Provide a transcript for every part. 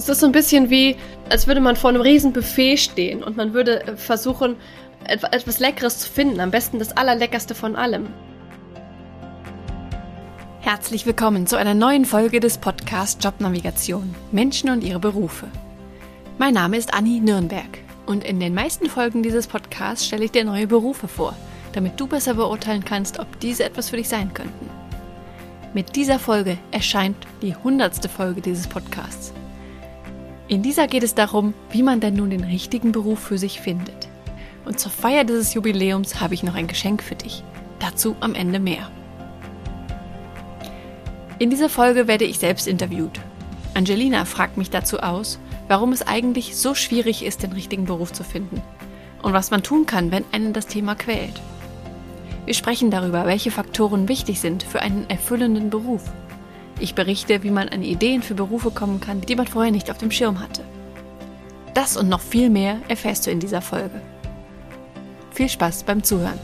Es ist so ein bisschen wie, als würde man vor einem riesen Buffet stehen und man würde äh, versuchen, etwas Leckeres zu finden. Am besten das Allerleckerste von allem. Herzlich willkommen zu einer neuen Folge des Podcasts Jobnavigation Menschen und ihre Berufe. Mein Name ist Anni Nürnberg und in den meisten Folgen dieses Podcasts stelle ich dir neue Berufe vor, damit du besser beurteilen kannst, ob diese etwas für dich sein könnten. Mit dieser Folge erscheint die hundertste Folge dieses Podcasts. In dieser geht es darum, wie man denn nun den richtigen Beruf für sich findet. Und zur Feier dieses Jubiläums habe ich noch ein Geschenk für dich. Dazu am Ende mehr. In dieser Folge werde ich selbst interviewt. Angelina fragt mich dazu aus, warum es eigentlich so schwierig ist, den richtigen Beruf zu finden und was man tun kann, wenn einen das Thema quält. Wir sprechen darüber, welche Faktoren wichtig sind für einen erfüllenden Beruf ich berichte, wie man an Ideen für Berufe kommen kann, die man vorher nicht auf dem Schirm hatte. Das und noch viel mehr erfährst du in dieser Folge. Viel Spaß beim Zuhören.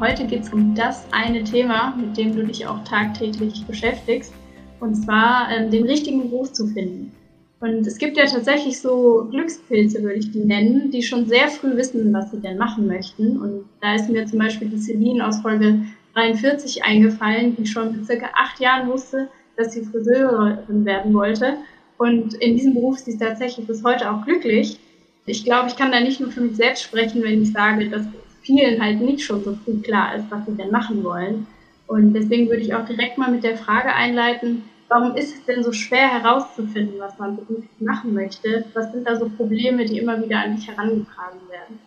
Heute geht es um das eine Thema, mit dem du dich auch tagtäglich beschäftigst, und zwar ähm, den richtigen Beruf zu finden. Und es gibt ja tatsächlich so Glückspilze, würde ich die nennen, die schon sehr früh wissen, was sie denn machen möchten. Und da ist mir zum Beispiel die Celine aus Folge 43 eingefallen, die schon mit circa acht Jahren wusste, dass sie Friseurin werden wollte. Und in diesem Beruf ist sie tatsächlich bis heute auch glücklich. Ich glaube, ich kann da nicht nur für mich selbst sprechen, wenn ich sage, dass vielen halt nicht schon so früh klar ist, was sie denn machen wollen. Und deswegen würde ich auch direkt mal mit der Frage einleiten, warum ist es denn so schwer herauszufinden, was man beruflich machen möchte? Was sind da so Probleme, die immer wieder an dich herangetragen werden?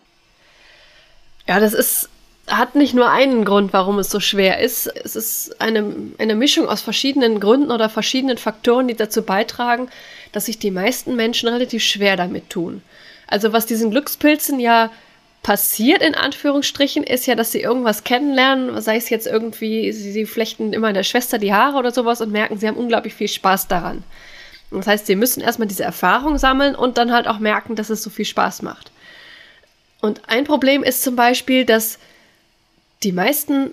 Ja, das ist hat nicht nur einen Grund, warum es so schwer ist. Es ist eine, eine Mischung aus verschiedenen Gründen oder verschiedenen Faktoren, die dazu beitragen, dass sich die meisten Menschen relativ schwer damit tun. Also was diesen Glückspilzen ja passiert, in Anführungsstrichen, ist ja, dass sie irgendwas kennenlernen, sei es jetzt irgendwie, sie, sie flechten immer der Schwester die Haare oder sowas und merken, sie haben unglaublich viel Spaß daran. Das heißt, sie müssen erstmal diese Erfahrung sammeln und dann halt auch merken, dass es so viel Spaß macht. Und ein Problem ist zum Beispiel, dass die meisten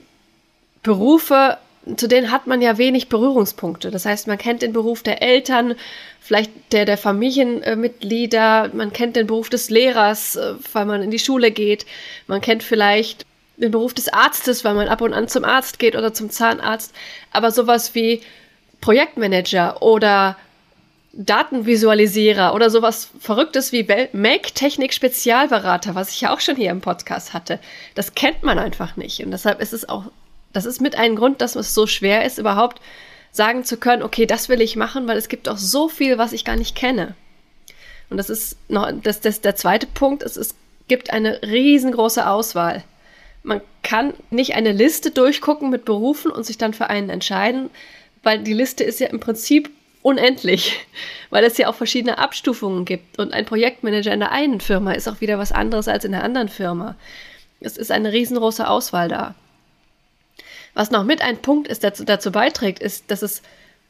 Berufe, zu denen hat man ja wenig Berührungspunkte. Das heißt, man kennt den Beruf der Eltern, vielleicht der der Familienmitglieder, man kennt den Beruf des Lehrers, äh, weil man in die Schule geht, man kennt vielleicht den Beruf des Arztes, weil man ab und an zum Arzt geht oder zum Zahnarzt, aber sowas wie Projektmanager oder Datenvisualisierer oder sowas Verrücktes wie Make-Technik-Spezialberater, was ich ja auch schon hier im Podcast hatte. Das kennt man einfach nicht. Und deshalb ist es auch, das ist mit einem Grund, dass es so schwer ist, überhaupt sagen zu können, okay, das will ich machen, weil es gibt auch so viel, was ich gar nicht kenne. Und das ist noch, das, das der zweite Punkt, es, es gibt eine riesengroße Auswahl. Man kann nicht eine Liste durchgucken mit Berufen und sich dann für einen entscheiden, weil die Liste ist ja im Prinzip unendlich, weil es ja auch verschiedene Abstufungen gibt. Und ein Projektmanager in der einen Firma ist auch wieder was anderes als in der anderen Firma. Es ist eine riesengroße Auswahl da. Was noch mit ein Punkt ist, der dazu beiträgt, ist, dass es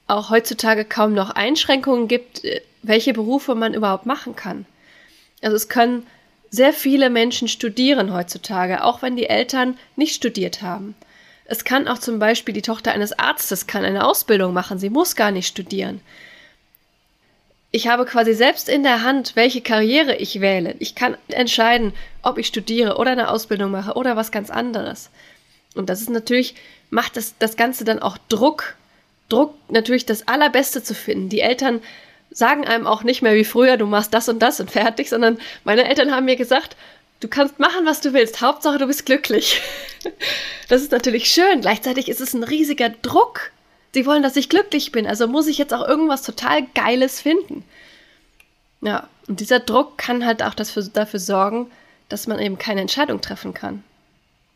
auch heutzutage kaum noch Einschränkungen gibt, äh, welche Berufe man überhaupt machen kann. Also es können sehr viele Menschen studieren heutzutage, auch wenn die Eltern nicht studiert haben. Es kann auch zum Beispiel die Tochter eines Arztes kann eine Ausbildung machen. Sie muss gar nicht studieren. Ich habe quasi selbst in der Hand, welche Karriere ich wähle. Ich kann entscheiden, ob ich studiere oder eine Ausbildung mache oder was ganz anderes. Und das ist natürlich, macht das, das Ganze dann auch Druck. Druck, natürlich das Allerbeste zu finden. Die Eltern sagen einem auch nicht mehr wie früher, du machst das und das und fertig, sondern meine Eltern haben mir gesagt, Du kannst machen, was du willst. Hauptsache, du bist glücklich. Das ist natürlich schön. Gleichzeitig ist es ein riesiger Druck. Sie wollen, dass ich glücklich bin. Also muss ich jetzt auch irgendwas total Geiles finden. Ja, und dieser Druck kann halt auch dafür sorgen, dass man eben keine Entscheidung treffen kann.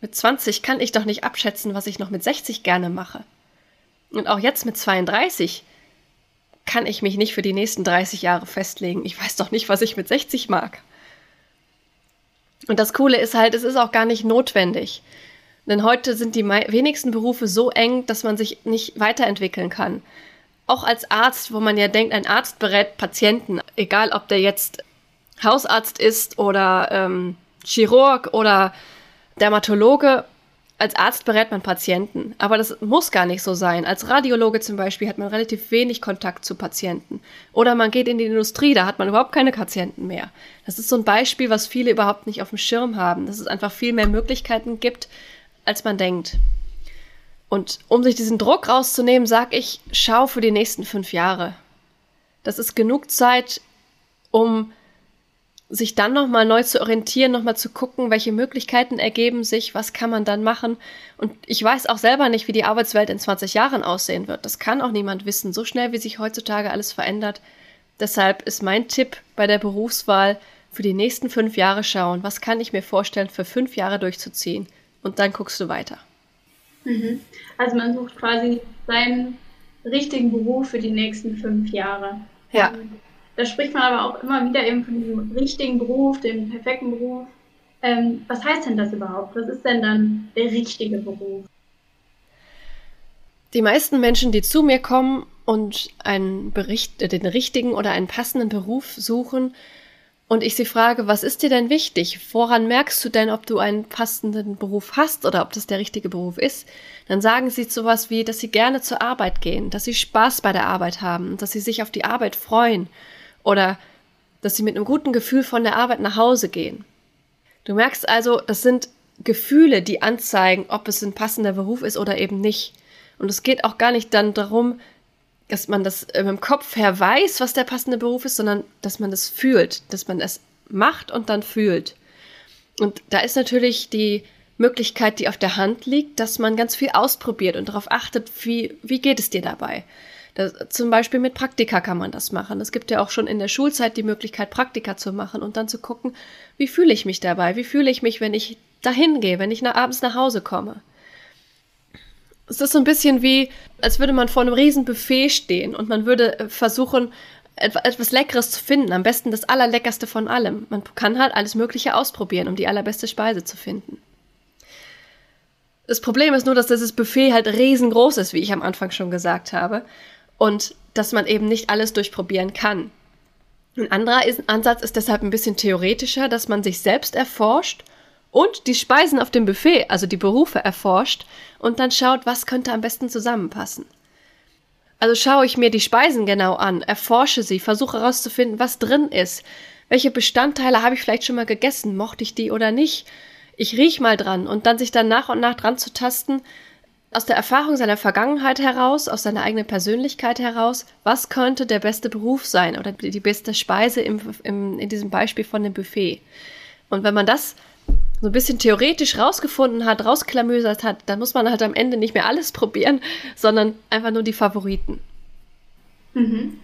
Mit 20 kann ich doch nicht abschätzen, was ich noch mit 60 gerne mache. Und auch jetzt mit 32 kann ich mich nicht für die nächsten 30 Jahre festlegen. Ich weiß doch nicht, was ich mit 60 mag. Und das Coole ist halt, es ist auch gar nicht notwendig. Denn heute sind die wenigsten Berufe so eng, dass man sich nicht weiterentwickeln kann. Auch als Arzt, wo man ja denkt, ein Arzt berät Patienten, egal ob der jetzt Hausarzt ist oder ähm, Chirurg oder Dermatologe, als Arzt berät man Patienten, aber das muss gar nicht so sein. Als Radiologe zum Beispiel hat man relativ wenig Kontakt zu Patienten. Oder man geht in die Industrie, da hat man überhaupt keine Patienten mehr. Das ist so ein Beispiel, was viele überhaupt nicht auf dem Schirm haben, dass es einfach viel mehr Möglichkeiten gibt, als man denkt. Und um sich diesen Druck rauszunehmen, sag ich, schau für die nächsten fünf Jahre. Das ist genug Zeit, um sich dann nochmal neu zu orientieren, nochmal zu gucken, welche Möglichkeiten ergeben sich, was kann man dann machen. Und ich weiß auch selber nicht, wie die Arbeitswelt in 20 Jahren aussehen wird. Das kann auch niemand wissen, so schnell wie sich heutzutage alles verändert. Deshalb ist mein Tipp bei der Berufswahl für die nächsten fünf Jahre schauen, was kann ich mir vorstellen, für fünf Jahre durchzuziehen. Und dann guckst du weiter. Mhm. Also man sucht quasi seinen richtigen Beruf für die nächsten fünf Jahre. Ja. Da spricht man aber auch immer wieder eben von diesem richtigen Beruf, dem perfekten Beruf. Ähm, was heißt denn das überhaupt? Was ist denn dann der richtige Beruf? Die meisten Menschen, die zu mir kommen und einen Bericht, äh, den richtigen oder einen passenden Beruf suchen, und ich sie frage, was ist dir denn wichtig? Woran merkst du denn, ob du einen passenden Beruf hast oder ob das der richtige Beruf ist? Dann sagen sie sowas wie, dass sie gerne zur Arbeit gehen, dass sie Spaß bei der Arbeit haben, dass sie sich auf die Arbeit freuen oder dass sie mit einem guten Gefühl von der Arbeit nach Hause gehen. Du merkst also, das sind Gefühle, die anzeigen, ob es ein passender Beruf ist oder eben nicht. Und es geht auch gar nicht dann darum, dass man das äh, im Kopf her weiß, was der passende Beruf ist, sondern dass man das fühlt, dass man es macht und dann fühlt. Und da ist natürlich die Möglichkeit, die auf der Hand liegt, dass man ganz viel ausprobiert und darauf achtet, wie, wie geht es dir dabei. Das, zum Beispiel mit Praktika kann man das machen. Es gibt ja auch schon in der Schulzeit die Möglichkeit, Praktika zu machen und dann zu gucken, wie fühle ich mich dabei? Wie fühle ich mich, wenn ich dahin gehe, wenn ich nach, abends nach Hause komme? Es ist so ein bisschen wie, als würde man vor einem riesen Buffet stehen und man würde äh, versuchen, etwas Leckeres zu finden. Am besten das Allerleckerste von allem. Man kann halt alles Mögliche ausprobieren, um die allerbeste Speise zu finden. Das Problem ist nur, dass dieses Buffet halt riesengroß ist, wie ich am Anfang schon gesagt habe. Und dass man eben nicht alles durchprobieren kann. Ein anderer Ansatz ist deshalb ein bisschen theoretischer, dass man sich selbst erforscht und die Speisen auf dem Buffet, also die Berufe erforscht und dann schaut, was könnte am besten zusammenpassen. Also schaue ich mir die Speisen genau an, erforsche sie, versuche herauszufinden, was drin ist. Welche Bestandteile habe ich vielleicht schon mal gegessen? Mochte ich die oder nicht? Ich riech mal dran und dann sich dann nach und nach dran zu tasten, aus der Erfahrung seiner Vergangenheit heraus, aus seiner eigenen Persönlichkeit heraus, was könnte der beste Beruf sein oder die beste Speise im, im, in diesem Beispiel von dem Buffet. Und wenn man das so ein bisschen theoretisch rausgefunden hat, rausklamösert hat, dann muss man halt am Ende nicht mehr alles probieren, sondern einfach nur die Favoriten. Mhm.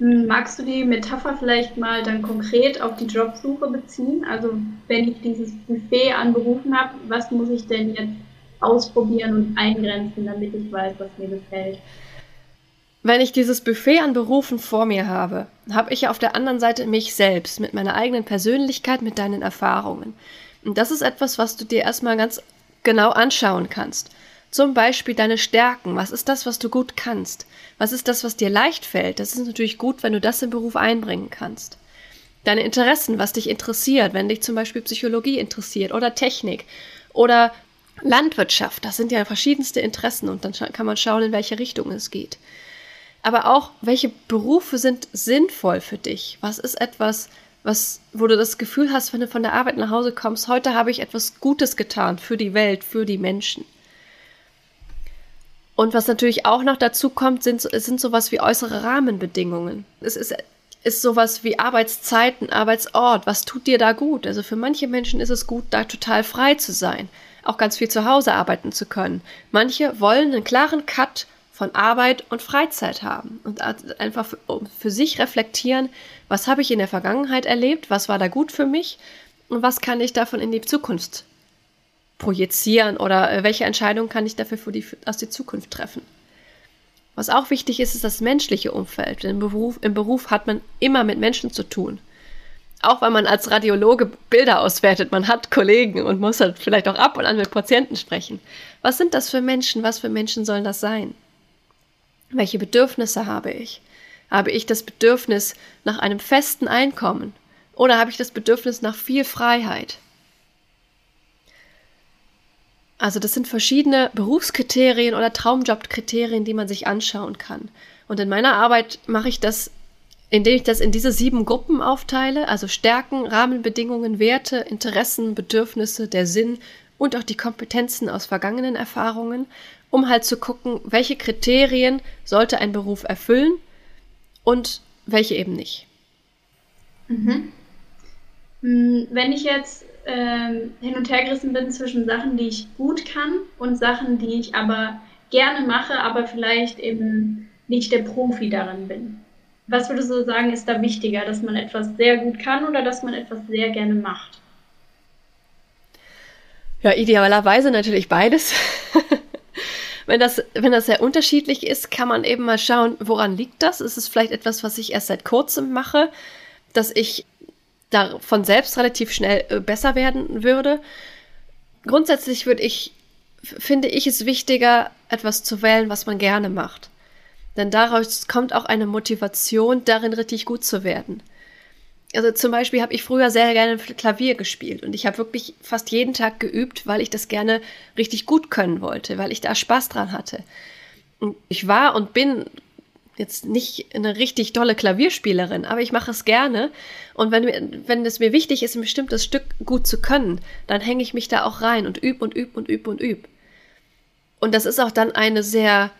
Magst du die Metapher vielleicht mal dann konkret auf die Jobsuche beziehen? Also wenn ich dieses Buffet an Berufen habe, was muss ich denn jetzt ausprobieren und eingrenzen, damit ich weiß, was mir gefällt? Wenn ich dieses Buffet an Berufen vor mir habe, habe ich ja auf der anderen Seite mich selbst mit meiner eigenen Persönlichkeit, mit deinen Erfahrungen. Und das ist etwas, was du dir erstmal ganz genau anschauen kannst. Zum Beispiel deine Stärken. Was ist das, was du gut kannst? Was ist das, was dir leicht fällt? Das ist natürlich gut, wenn du das im Beruf einbringen kannst. Deine Interessen, was dich interessiert, wenn dich zum Beispiel Psychologie interessiert oder Technik oder Landwirtschaft. Das sind ja verschiedenste Interessen und dann kann man schauen, in welche Richtung es geht. Aber auch, welche Berufe sind sinnvoll für dich? Was ist etwas, was, wo du das Gefühl hast, wenn du von der Arbeit nach Hause kommst, heute habe ich etwas Gutes getan für die Welt, für die Menschen. Und was natürlich auch noch dazu kommt, sind, sind sowas wie äußere Rahmenbedingungen. Es ist, ist sowas wie Arbeitszeiten, Arbeitsort. Was tut dir da gut? Also für manche Menschen ist es gut, da total frei zu sein, auch ganz viel zu Hause arbeiten zu können. Manche wollen einen klaren Cut von Arbeit und Freizeit haben und einfach für, für sich reflektieren, was habe ich in der Vergangenheit erlebt, was war da gut für mich und was kann ich davon in die Zukunft projizieren oder äh, welche Entscheidungen kann ich dafür für die, aus der Zukunft treffen. Was auch wichtig ist, ist das menschliche Umfeld. Im Beruf, Im Beruf hat man immer mit Menschen zu tun. Auch wenn man als Radiologe Bilder auswertet, man hat Kollegen und muss halt vielleicht auch ab und an mit Patienten sprechen. Was sind das für Menschen? Was für Menschen sollen das sein? Welche Bedürfnisse habe ich? Habe ich das Bedürfnis nach einem festen Einkommen oder habe ich das Bedürfnis nach viel Freiheit? Also das sind verschiedene Berufskriterien oder Traumjobkriterien, die man sich anschauen kann. Und in meiner Arbeit mache ich das, indem ich das in diese sieben Gruppen aufteile, also Stärken, Rahmenbedingungen, Werte, Interessen, Bedürfnisse, der Sinn und auch die Kompetenzen aus vergangenen Erfahrungen, um halt zu gucken, welche Kriterien sollte ein Beruf erfüllen und welche eben nicht. Mhm. Hm, wenn ich jetzt ähm, hin und her gerissen bin zwischen Sachen, die ich gut kann und Sachen, die ich aber gerne mache, aber vielleicht eben nicht der Profi darin bin. Was würdest du sagen, ist da wichtiger, dass man etwas sehr gut kann oder dass man etwas sehr gerne macht? Ja, idealerweise natürlich beides. wenn, das, wenn das sehr unterschiedlich ist, kann man eben mal schauen, woran liegt das? Ist es vielleicht etwas, was ich erst seit kurzem mache, dass ich da von selbst relativ schnell äh, besser werden würde. Grundsätzlich würde ich, finde ich es wichtiger, etwas zu wählen, was man gerne macht. Denn daraus kommt auch eine Motivation, darin richtig gut zu werden. Also zum Beispiel habe ich früher sehr gerne Klavier gespielt und ich habe wirklich fast jeden Tag geübt, weil ich das gerne richtig gut können wollte, weil ich da Spaß dran hatte. Und ich war und bin jetzt nicht eine richtig tolle Klavierspielerin, aber ich mache es gerne. Und wenn, wenn es mir wichtig ist, ein bestimmtes Stück gut zu können, dann hänge ich mich da auch rein und üb und üb und üb und üb. Und das ist auch dann eine sehr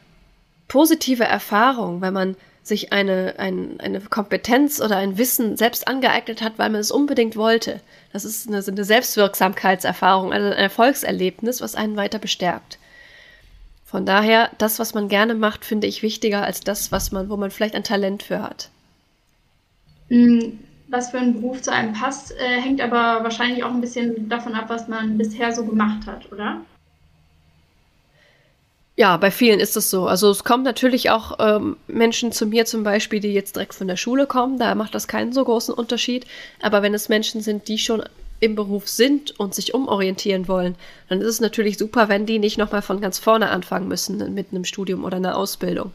positive Erfahrung, wenn man sich eine, ein, eine Kompetenz oder ein Wissen selbst angeeignet hat, weil man es unbedingt wollte. Das ist eine, eine Selbstwirksamkeitserfahrung, also ein Erfolgserlebnis, was einen weiter bestärkt. Von daher, das, was man gerne macht, finde ich wichtiger als das, was man, wo man vielleicht ein Talent für hat. Mm, was für ein Beruf zu einem passt, äh, hängt aber wahrscheinlich auch ein bisschen davon ab, was man bisher so gemacht hat, oder? Ja, bei vielen ist es so. Also es kommen natürlich auch ähm, Menschen zu mir zum Beispiel, die jetzt direkt von der Schule kommen. Da macht das keinen so großen Unterschied. Aber wenn es Menschen sind, die schon im Beruf sind und sich umorientieren wollen, dann ist es natürlich super, wenn die nicht nochmal von ganz vorne anfangen müssen mit einem Studium oder einer Ausbildung.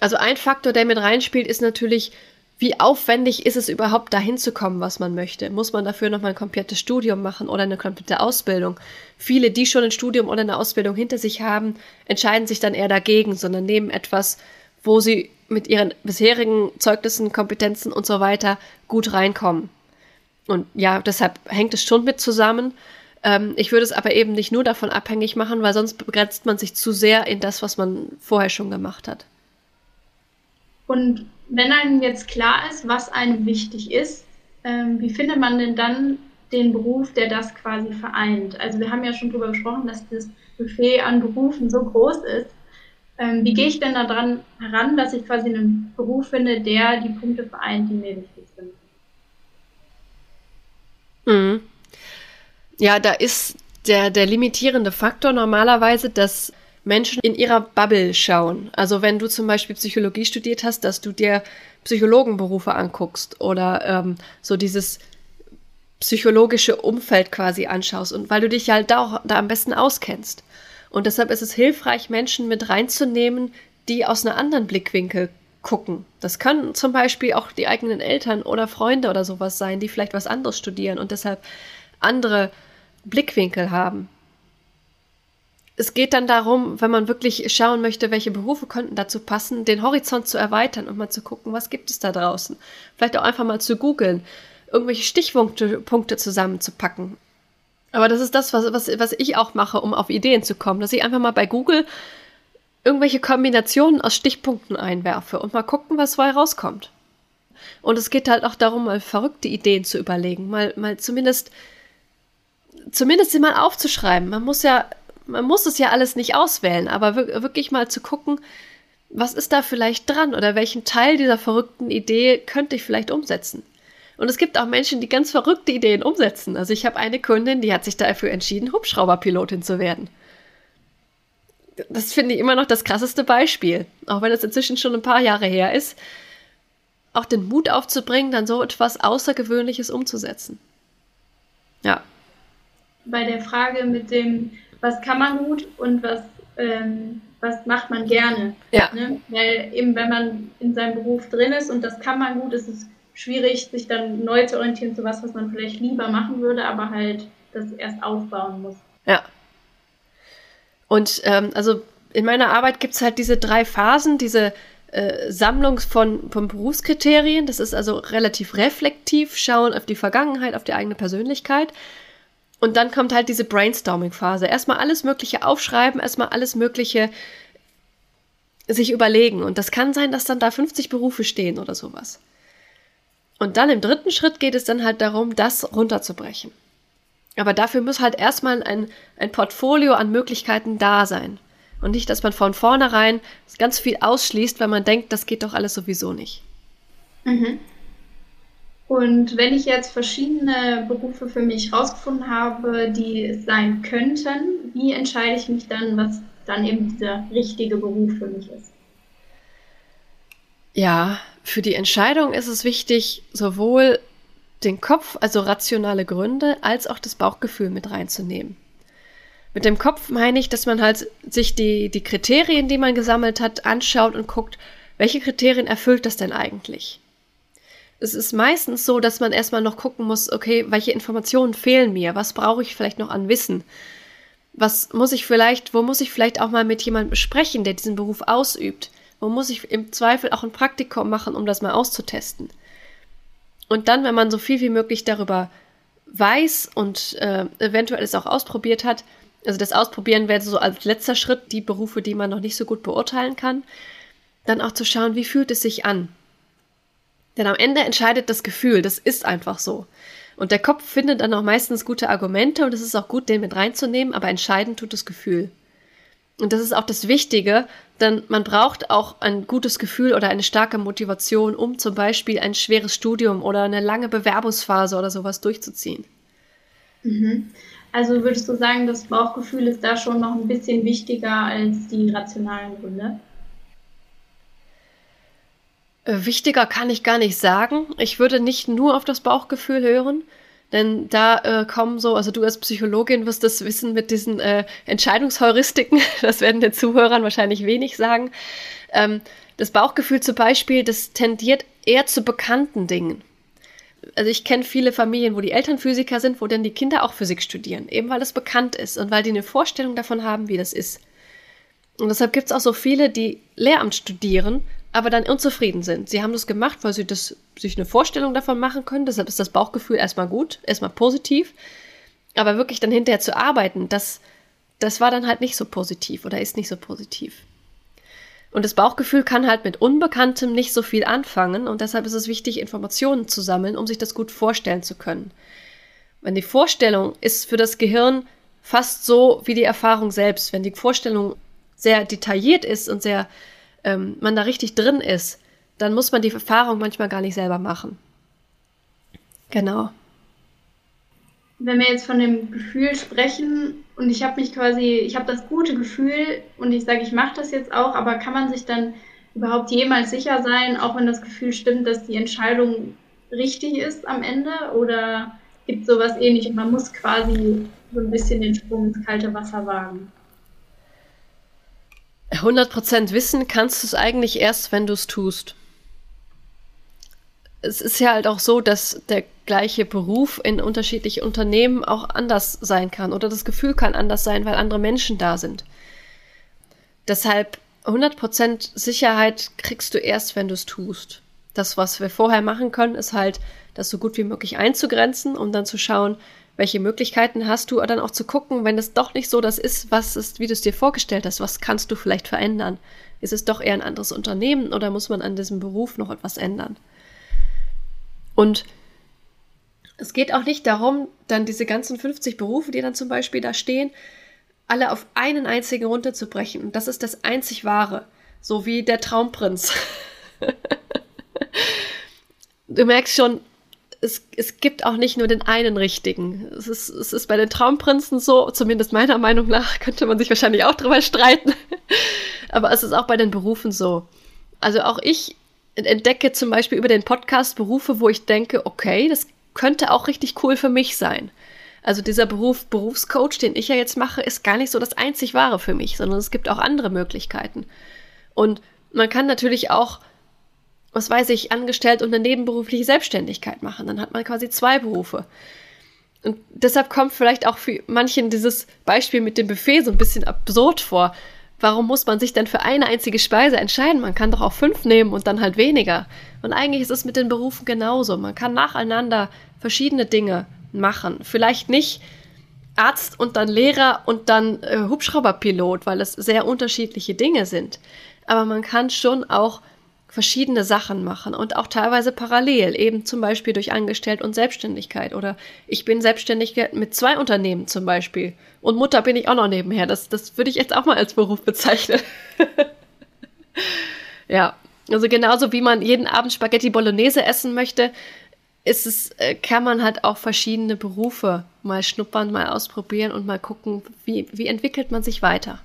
Also ein Faktor, der mit reinspielt, ist natürlich, wie aufwendig ist es überhaupt dahin zu kommen, was man möchte? Muss man dafür nochmal ein komplettes Studium machen oder eine komplette Ausbildung? Viele, die schon ein Studium oder eine Ausbildung hinter sich haben, entscheiden sich dann eher dagegen, sondern nehmen etwas, wo sie mit ihren bisherigen Zeugnissen, Kompetenzen und so weiter gut reinkommen. Und ja, deshalb hängt es schon mit zusammen. Ähm, ich würde es aber eben nicht nur davon abhängig machen, weil sonst begrenzt man sich zu sehr in das, was man vorher schon gemacht hat. Und wenn einem jetzt klar ist, was einem wichtig ist, ähm, wie findet man denn dann den Beruf, der das quasi vereint? Also wir haben ja schon darüber gesprochen, dass das Buffet an Berufen so groß ist. Ähm, wie gehe ich denn daran heran, dass ich quasi einen Beruf finde, der die Punkte vereint, die mir wichtig sind? Mhm. Ja, da ist der, der limitierende Faktor normalerweise, dass Menschen in ihrer Bubble schauen. Also wenn du zum Beispiel Psychologie studiert hast, dass du dir Psychologenberufe anguckst oder ähm, so dieses psychologische Umfeld quasi anschaust und weil du dich halt da auch da am besten auskennst. Und deshalb ist es hilfreich, Menschen mit reinzunehmen, die aus einem anderen Blickwinkel gucken. Das können zum Beispiel auch die eigenen Eltern oder Freunde oder sowas sein, die vielleicht was anderes studieren und deshalb andere Blickwinkel haben. Es geht dann darum, wenn man wirklich schauen möchte, welche Berufe könnten dazu passen, den Horizont zu erweitern und mal zu gucken, was gibt es da draußen. Vielleicht auch einfach mal zu googeln, irgendwelche Stichpunkte Punkte zusammenzupacken. Aber das ist das, was, was, was ich auch mache, um auf Ideen zu kommen, dass ich einfach mal bei Google irgendwelche Kombinationen aus Stichpunkten einwerfe und mal gucken, was dabei rauskommt. Und es geht halt auch darum, mal verrückte Ideen zu überlegen, mal, mal zumindest, zumindest sie mal aufzuschreiben. Man muss ja, man muss es ja alles nicht auswählen, aber wirklich mal zu gucken, was ist da vielleicht dran oder welchen Teil dieser verrückten Idee könnte ich vielleicht umsetzen. Und es gibt auch Menschen, die ganz verrückte Ideen umsetzen. Also ich habe eine Kundin, die hat sich dafür entschieden, Hubschrauberpilotin zu werden das finde ich immer noch das krasseste Beispiel. Auch wenn es inzwischen schon ein paar Jahre her ist. Auch den Mut aufzubringen, dann so etwas Außergewöhnliches umzusetzen. Ja. Bei der Frage mit dem, was kann man gut und was, ähm, was macht man gerne. Ja. Ne? Weil eben, wenn man in seinem Beruf drin ist und das kann man gut, ist es schwierig, sich dann neu zu orientieren zu was, was man vielleicht lieber machen würde, aber halt das erst aufbauen muss. Ja, Und ähm, also in meiner Arbeit gibt es halt diese drei Phasen, diese äh, Sammlung von, von Berufskriterien. Das ist also relativ reflektiv, schauen auf die Vergangenheit, auf die eigene Persönlichkeit. Und dann kommt halt diese Brainstorming-Phase. Erstmal alles Mögliche aufschreiben, erstmal alles Mögliche sich überlegen. Und das kann sein, dass dann da 50 Berufe stehen oder sowas. Und dann im dritten Schritt geht es dann halt darum, das runterzubrechen. Aber dafür muss halt erstmal ein, ein Portfolio an Möglichkeiten da sein. Und nicht, dass man von vornherein ganz viel ausschließt, weil man denkt, das geht doch alles sowieso nicht. Mhm. Und wenn ich jetzt verschiedene Berufe für mich rausgefunden habe, die es sein könnten, wie entscheide ich mich dann, was dann eben dieser richtige Beruf für mich ist? Ja, für die Entscheidung ist es wichtig, sowohl den Kopf, also rationale Gründe, als auch das Bauchgefühl mit reinzunehmen. Mit dem Kopf meine ich, dass man halt sich die, die Kriterien, die man gesammelt hat, anschaut und guckt, welche Kriterien erfüllt das denn eigentlich? Es ist meistens so, dass man erstmal noch gucken muss, okay, welche Informationen fehlen mir? Was brauche ich vielleicht noch an Wissen? Was muss ich vielleicht, wo muss ich vielleicht auch mal mit jemandem besprechen, der diesen Beruf ausübt? Wo muss ich im Zweifel auch ein Praktikum machen, um das mal auszutesten? Und dann, wenn man so viel wie möglich darüber weiß und äh, eventuell es auch ausprobiert hat, also das Ausprobieren wäre so als letzter Schritt die Berufe, die man noch nicht so gut beurteilen kann, dann auch zu schauen, wie fühlt es sich an. Denn am Ende entscheidet das Gefühl, das ist einfach so. Und der Kopf findet dann auch meistens gute Argumente und es ist auch gut, den mit reinzunehmen, aber entscheidend tut das Gefühl. Und das ist auch das Wichtige, denn man braucht auch ein gutes Gefühl oder eine starke Motivation, um zum Beispiel ein schweres Studium oder eine lange Bewerbungsphase oder sowas durchzuziehen. Mhm. Also würdest du sagen, das Bauchgefühl ist da schon noch ein bisschen wichtiger als die rationalen Gründe? Äh, wichtiger kann ich gar nicht sagen. Ich würde nicht nur auf das Bauchgefühl hören, denn da äh, kommen so, also du als Psychologin wirst das wissen mit diesen äh, Entscheidungsheuristiken, das werden den Zuhörern wahrscheinlich wenig sagen. Ähm, das Bauchgefühl zum Beispiel, das tendiert eher zu bekannten Dingen. Also ich kenne viele Familien, wo die Eltern Physiker sind, wo dann die Kinder auch Physik studieren, eben weil es bekannt ist und weil die eine Vorstellung davon haben, wie das ist. Und deshalb gibt es auch so viele, die Lehramt studieren, aber dann unzufrieden sind. Sie haben das gemacht, weil sie das, sich eine Vorstellung davon machen können. Deshalb ist das Bauchgefühl erstmal gut, erstmal positiv. Aber wirklich dann hinterher zu arbeiten, das, das war dann halt nicht so positiv oder ist nicht so positiv. Und das Bauchgefühl kann halt mit Unbekanntem nicht so viel anfangen und deshalb ist es wichtig, Informationen zu sammeln, um sich das gut vorstellen zu können. Wenn die Vorstellung ist für das Gehirn fast so wie die Erfahrung selbst, wenn die Vorstellung sehr detailliert ist und sehr ähm, man da richtig drin ist, dann muss man die Erfahrung manchmal gar nicht selber machen. Genau. Wenn wir jetzt von dem Gefühl sprechen und ich habe mich quasi, ich habe das gute Gefühl und ich sage, ich mache das jetzt auch, aber kann man sich dann überhaupt jemals sicher sein, auch wenn das Gefühl stimmt, dass die Entscheidung richtig ist am Ende? Oder gibt es sowas ähnliches? Man muss quasi so ein bisschen den Sprung ins kalte Wasser wagen. 100% wissen kannst du es eigentlich erst, wenn du es tust. Es ist ja halt auch so, dass der gleiche Beruf in unterschiedlichen Unternehmen auch anders sein kann oder das Gefühl kann anders sein, weil andere Menschen da sind. Deshalb 100% Sicherheit kriegst du erst, wenn du es tust. Das, was wir vorher machen können, ist halt, das so gut wie möglich einzugrenzen, um dann zu schauen, welche Möglichkeiten hast du, dann auch zu gucken, wenn es doch nicht so das ist, was ist, wie du es dir vorgestellt hast, was kannst du vielleicht verändern? Ist es doch eher ein anderes Unternehmen oder muss man an diesem Beruf noch etwas ändern? Und es geht auch nicht darum, dann diese ganzen 50 Berufe, die dann zum Beispiel da stehen, alle auf einen einzigen runterzubrechen. Das ist das einzig Wahre. So wie der Traumprinz. du merkst schon, es, es gibt auch nicht nur den einen richtigen. Es ist, es ist bei den Traumprinzen so, zumindest meiner Meinung nach, könnte man sich wahrscheinlich auch drüber streiten. Aber es ist auch bei den Berufen so. Also auch ich entdecke zum Beispiel über den Podcast Berufe, wo ich denke, okay, das könnte auch richtig cool für mich sein. Also dieser Beruf Berufscoach, den ich ja jetzt mache, ist gar nicht so das einzig wahre für mich, sondern es gibt auch andere Möglichkeiten. Und man kann natürlich auch was weiß ich, angestellt und eine nebenberufliche Selbstständigkeit machen. Dann hat man quasi zwei Berufe. Und deshalb kommt vielleicht auch für manchen dieses Beispiel mit dem Buffet so ein bisschen absurd vor. Warum muss man sich denn für eine einzige Speise entscheiden? Man kann doch auch fünf nehmen und dann halt weniger. Und eigentlich ist es mit den Berufen genauso. Man kann nacheinander verschiedene Dinge machen. Vielleicht nicht Arzt und dann Lehrer und dann äh, Hubschrauberpilot, weil es sehr unterschiedliche Dinge sind. Aber man kann schon auch verschiedene Sachen machen und auch teilweise parallel, eben zum Beispiel durch Angestellt und Selbstständigkeit oder ich bin selbstständig mit zwei Unternehmen zum Beispiel und Mutter bin ich auch noch nebenher. Das, das würde ich jetzt auch mal als Beruf bezeichnen. ja, also genauso wie man jeden Abend Spaghetti Bolognese essen möchte, ist es, äh, kann man halt auch verschiedene Berufe mal schnuppern, mal ausprobieren und mal gucken, wie, wie entwickelt man sich weiter.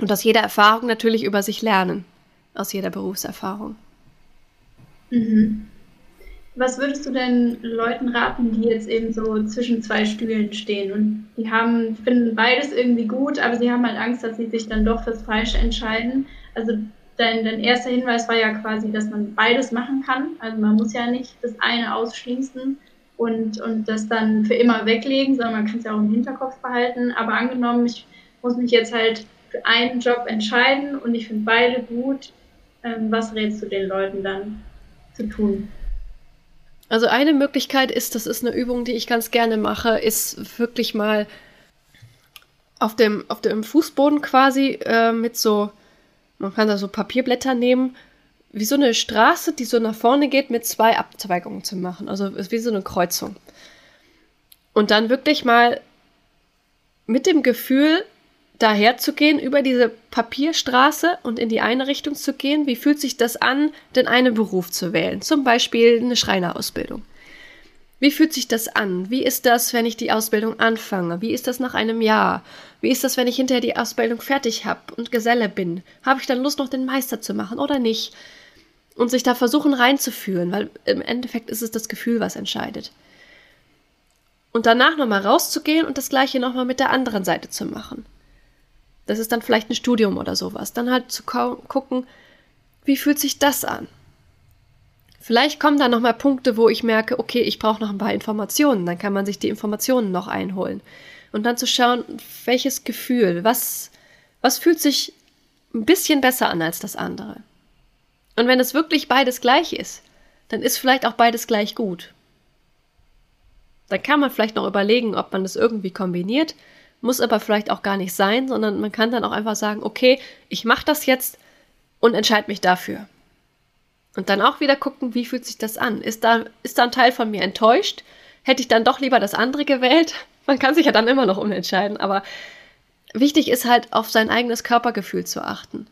Und aus jeder Erfahrung natürlich über sich lernen aus jeder Berufserfahrung. Mhm. Was würdest du denn Leuten raten, die jetzt eben so zwischen zwei Stühlen stehen und die haben, finden beides irgendwie gut, aber sie haben halt Angst, dass sie sich dann doch fürs Falsche entscheiden? Also dein, dein erster Hinweis war ja quasi, dass man beides machen kann. Also man muss ja nicht das eine ausschließen und, und das dann für immer weglegen, sondern man kann es ja auch im Hinterkopf behalten. Aber angenommen, ich muss mich jetzt halt für einen Job entscheiden und ich finde beide gut, was rätst du den Leuten dann zu tun? Also eine Möglichkeit ist, das ist eine Übung, die ich ganz gerne mache, ist wirklich mal auf dem, auf dem Fußboden quasi äh, mit so, man kann da so Papierblätter nehmen, wie so eine Straße, die so nach vorne geht, mit zwei Abzweigungen zu machen. Also ist wie so eine Kreuzung. Und dann wirklich mal mit dem Gefühl daher zu gehen, über diese Papierstraße und in die eine Richtung zu gehen. Wie fühlt sich das an, den einen Beruf zu wählen? Zum Beispiel eine Schreinerausbildung. Wie fühlt sich das an? Wie ist das, wenn ich die Ausbildung anfange? Wie ist das nach einem Jahr? Wie ist das, wenn ich hinterher die Ausbildung fertig habe und Geselle bin? Habe ich dann Lust, noch den Meister zu machen oder nicht? Und sich da versuchen reinzufühlen, weil im Endeffekt ist es das Gefühl, was entscheidet. Und danach nochmal rauszugehen und das gleiche nochmal mit der anderen Seite zu machen. Das ist dann vielleicht ein Studium oder sowas. Dann halt zu gucken, wie fühlt sich das an? Vielleicht kommen da nochmal Punkte, wo ich merke, okay, ich brauche noch ein paar Informationen. Dann kann man sich die Informationen noch einholen. Und dann zu schauen, welches Gefühl, was, was fühlt sich ein bisschen besser an als das andere. Und wenn es wirklich beides gleich ist, dann ist vielleicht auch beides gleich gut. Dann kann man vielleicht noch überlegen, ob man das irgendwie kombiniert muss aber vielleicht auch gar nicht sein, sondern man kann dann auch einfach sagen, okay, ich mache das jetzt und entscheide mich dafür. Und dann auch wieder gucken, wie fühlt sich das an? Ist da, ist da ein Teil von mir enttäuscht? Hätte ich dann doch lieber das andere gewählt? Man kann sich ja dann immer noch umentscheiden, aber wichtig ist halt, auf sein eigenes Körpergefühl zu achten.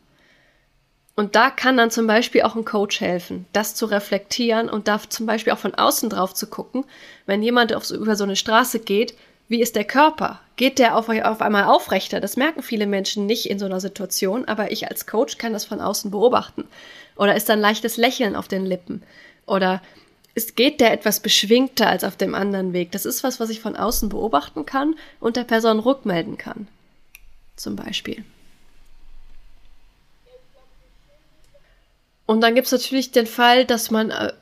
Und da kann dann zum Beispiel auch ein Coach helfen, das zu reflektieren und da zum Beispiel auch von außen drauf zu gucken, wenn jemand auf so, über so eine Straße geht, wie ist der Körper? Geht der auf, auf einmal aufrechter? Das merken viele Menschen nicht in so einer Situation, aber ich als Coach kann das von außen beobachten. Oder ist da ein leichtes Lächeln auf den Lippen? Oder ist, geht der etwas beschwingter als auf dem anderen Weg? Das ist was, was ich von außen beobachten kann und der Person rückmelden kann. Zum Beispiel. Und dann gibt es natürlich den Fall, dass man, äh,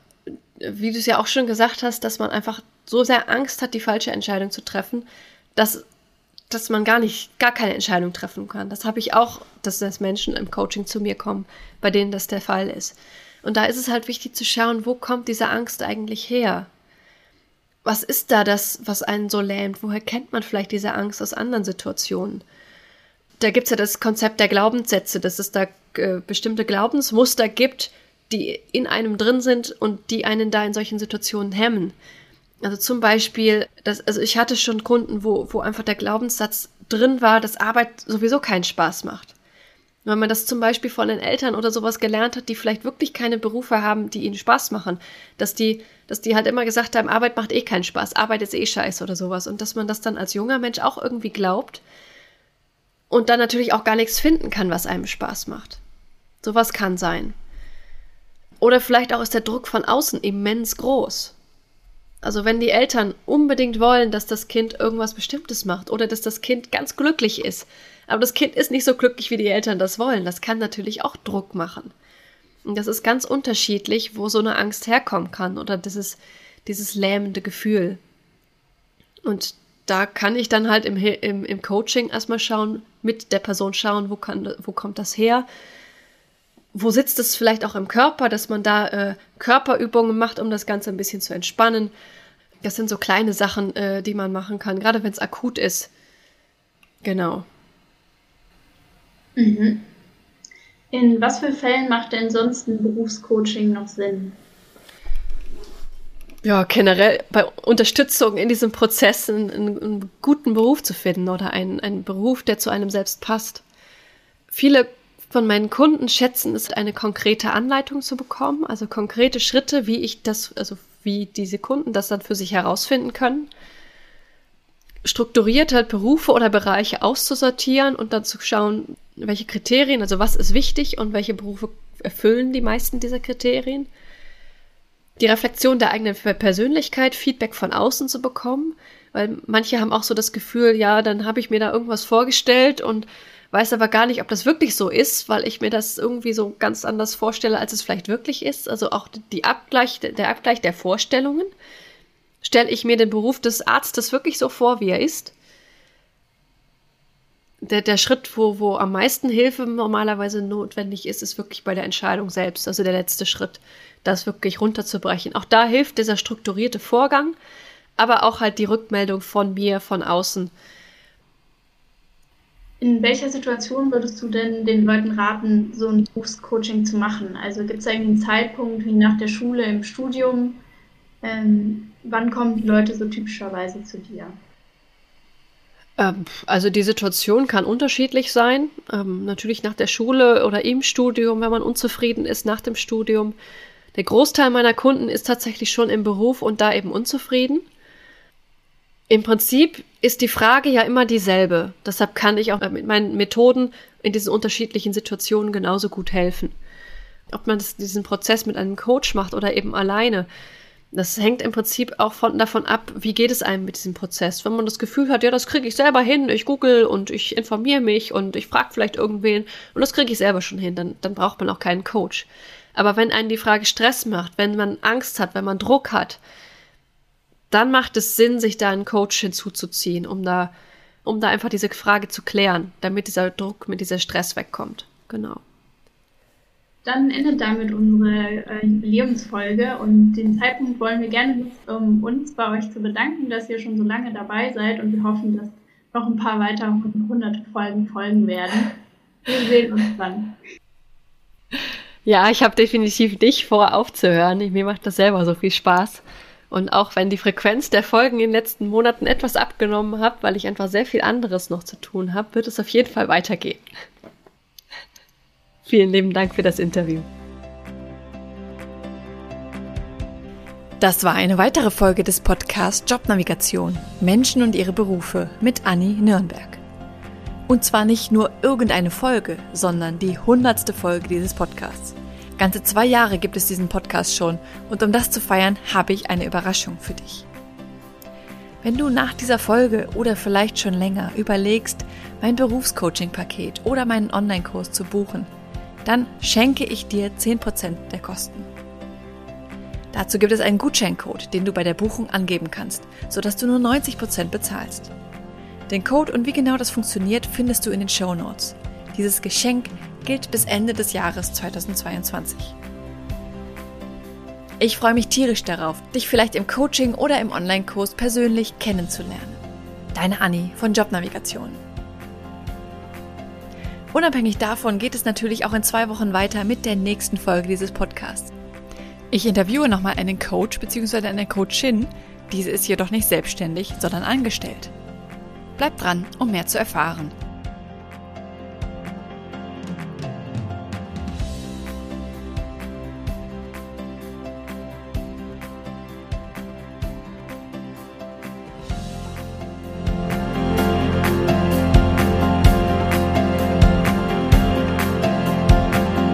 wie du es ja auch schon gesagt hast, dass man einfach so sehr Angst hat, die falsche Entscheidung zu treffen, dass, dass man gar nicht, gar keine Entscheidung treffen kann. Das habe ich auch, dass das Menschen im Coaching zu mir kommen, bei denen das der Fall ist. Und da ist es halt wichtig zu schauen, wo kommt diese Angst eigentlich her? Was ist da das, was einen so lähmt? Woher kennt man vielleicht diese Angst aus anderen Situationen? Da gibt es ja das Konzept der Glaubenssätze, dass es da äh, bestimmte Glaubensmuster gibt, die in einem drin sind und die einen da in solchen Situationen hemmen. Also zum Beispiel, das, also ich hatte schon Kunden, wo, wo einfach der Glaubenssatz drin war, dass Arbeit sowieso keinen Spaß macht. Wenn man das zum Beispiel von den Eltern oder sowas gelernt hat, die vielleicht wirklich keine Berufe haben, die ihnen Spaß machen, dass die, dass die halt immer gesagt haben, Arbeit macht eh keinen Spaß, Arbeit ist eh scheiße oder sowas. Und dass man das dann als junger Mensch auch irgendwie glaubt und dann natürlich auch gar nichts finden kann, was einem Spaß macht. Sowas kann sein. Oder vielleicht auch ist der Druck von außen immens groß. Also wenn die Eltern unbedingt wollen, dass das Kind irgendwas Bestimmtes macht oder dass das Kind ganz glücklich ist, aber das Kind ist nicht so glücklich, wie die Eltern das wollen, das kann natürlich auch Druck machen. Und das ist ganz unterschiedlich, wo so eine Angst herkommen kann oder dieses, dieses lähmende Gefühl. Und da kann ich dann halt im, im, im Coaching erstmal schauen, mit der Person schauen, wo, kann, wo kommt das her? Wo sitzt es vielleicht auch im Körper, dass man da äh, Körperübungen macht, um das Ganze ein bisschen zu entspannen. Das sind so kleine Sachen, äh, die man machen kann, gerade wenn es akut ist. Genau. Mhm. In was für Fällen macht denn sonst ein Berufscoaching noch Sinn? Ja, generell bei Unterstützung in diesem Prozess einen, einen guten Beruf zu finden oder einen, einen Beruf, der zu einem selbst passt. Viele von meinen Kunden schätzen es, eine konkrete Anleitung zu bekommen, also konkrete Schritte, wie ich das, also wie diese Kunden das dann für sich herausfinden können. Strukturiert halt Berufe oder Bereiche auszusortieren und dann zu schauen, welche Kriterien, also was ist wichtig und welche Berufe erfüllen die meisten dieser Kriterien. Die Reflexion der eigenen Persönlichkeit, Feedback von außen zu bekommen, weil manche haben auch so das Gefühl, ja, dann habe ich mir da irgendwas vorgestellt und weiß aber gar nicht, ob das wirklich so ist, weil ich mir das irgendwie so ganz anders vorstelle, als es vielleicht wirklich ist. Also auch die Abgleich, der Abgleich der Vorstellungen stelle ich mir den Beruf des Arztes wirklich so vor, wie er ist. Der, der Schritt, wo, wo am meisten Hilfe normalerweise notwendig ist, ist wirklich bei der Entscheidung selbst, also der letzte Schritt, das wirklich runterzubrechen. Auch da hilft dieser strukturierte Vorgang, aber auch halt die Rückmeldung von mir, von außen. In welcher Situation würdest du denn den Leuten raten, so ein Berufscoaching zu machen? Also gibt es einen Zeitpunkt wie nach der Schule im Studium, ähm, wann kommen die Leute so typischerweise zu dir? Ähm, also die Situation kann unterschiedlich sein. Ähm, natürlich nach der Schule oder im Studium, wenn man unzufrieden ist nach dem Studium. Der Großteil meiner Kunden ist tatsächlich schon im Beruf und da eben unzufrieden. Im Prinzip ist die Frage ja immer dieselbe. Deshalb kann ich auch mit meinen Methoden in diesen unterschiedlichen Situationen genauso gut helfen. Ob man das, diesen Prozess mit einem Coach macht oder eben alleine. Das hängt im Prinzip auch von, davon ab, wie geht es einem mit diesem Prozess. Wenn man das Gefühl hat, ja, das kriege ich selber hin, ich google und ich informiere mich und ich frage vielleicht irgendwen und das kriege ich selber schon hin, dann, dann braucht man auch keinen Coach. Aber wenn einen die Frage Stress macht, wenn man Angst hat, wenn man Druck hat, dann macht es Sinn, sich da einen Coach hinzuzuziehen, um da, um da einfach diese Frage zu klären, damit dieser Druck, mit dieser Stress wegkommt. Genau. Dann endet damit unsere äh, Jubiläumsfolge und den Zeitpunkt wollen wir gerne nutzen, um uns bei euch zu bedanken, dass ihr schon so lange dabei seid und wir hoffen, dass noch ein paar weitere hunderte Folgen folgen werden. Wir sehen uns dann. Ja, ich habe definitiv nicht vor aufzuhören. Mir macht das selber so viel Spaß. Und auch wenn die Frequenz der Folgen in den letzten Monaten etwas abgenommen hat, weil ich einfach sehr viel anderes noch zu tun habe, wird es auf jeden Fall weitergehen. Vielen lieben Dank für das Interview. Das war eine weitere Folge des Podcasts Jobnavigation Menschen und ihre Berufe mit Anni Nürnberg. Und zwar nicht nur irgendeine Folge, sondern die hundertste Folge dieses Podcasts. Ganze zwei Jahre gibt es diesen Podcast schon und um das zu feiern, habe ich eine Überraschung für dich. Wenn du nach dieser Folge oder vielleicht schon länger überlegst, mein Berufscoaching-Paket oder meinen Online-Kurs zu buchen, dann schenke ich dir 10% der Kosten. Dazu gibt es einen Gutscheincode, den du bei der Buchung angeben kannst, sodass du nur 90% bezahlst. Den Code und wie genau das funktioniert, findest du in den Show Notes. Dieses Geschenk gilt bis Ende des Jahres 2022. Ich freue mich tierisch darauf, dich vielleicht im Coaching oder im Online-Kurs persönlich kennenzulernen. Deine Anni von Jobnavigation. Unabhängig davon geht es natürlich auch in zwei Wochen weiter mit der nächsten Folge dieses Podcasts. Ich interviewe nochmal einen Coach bzw. eine Coachin. Diese ist jedoch nicht selbstständig, sondern angestellt. Bleib dran, um mehr zu erfahren.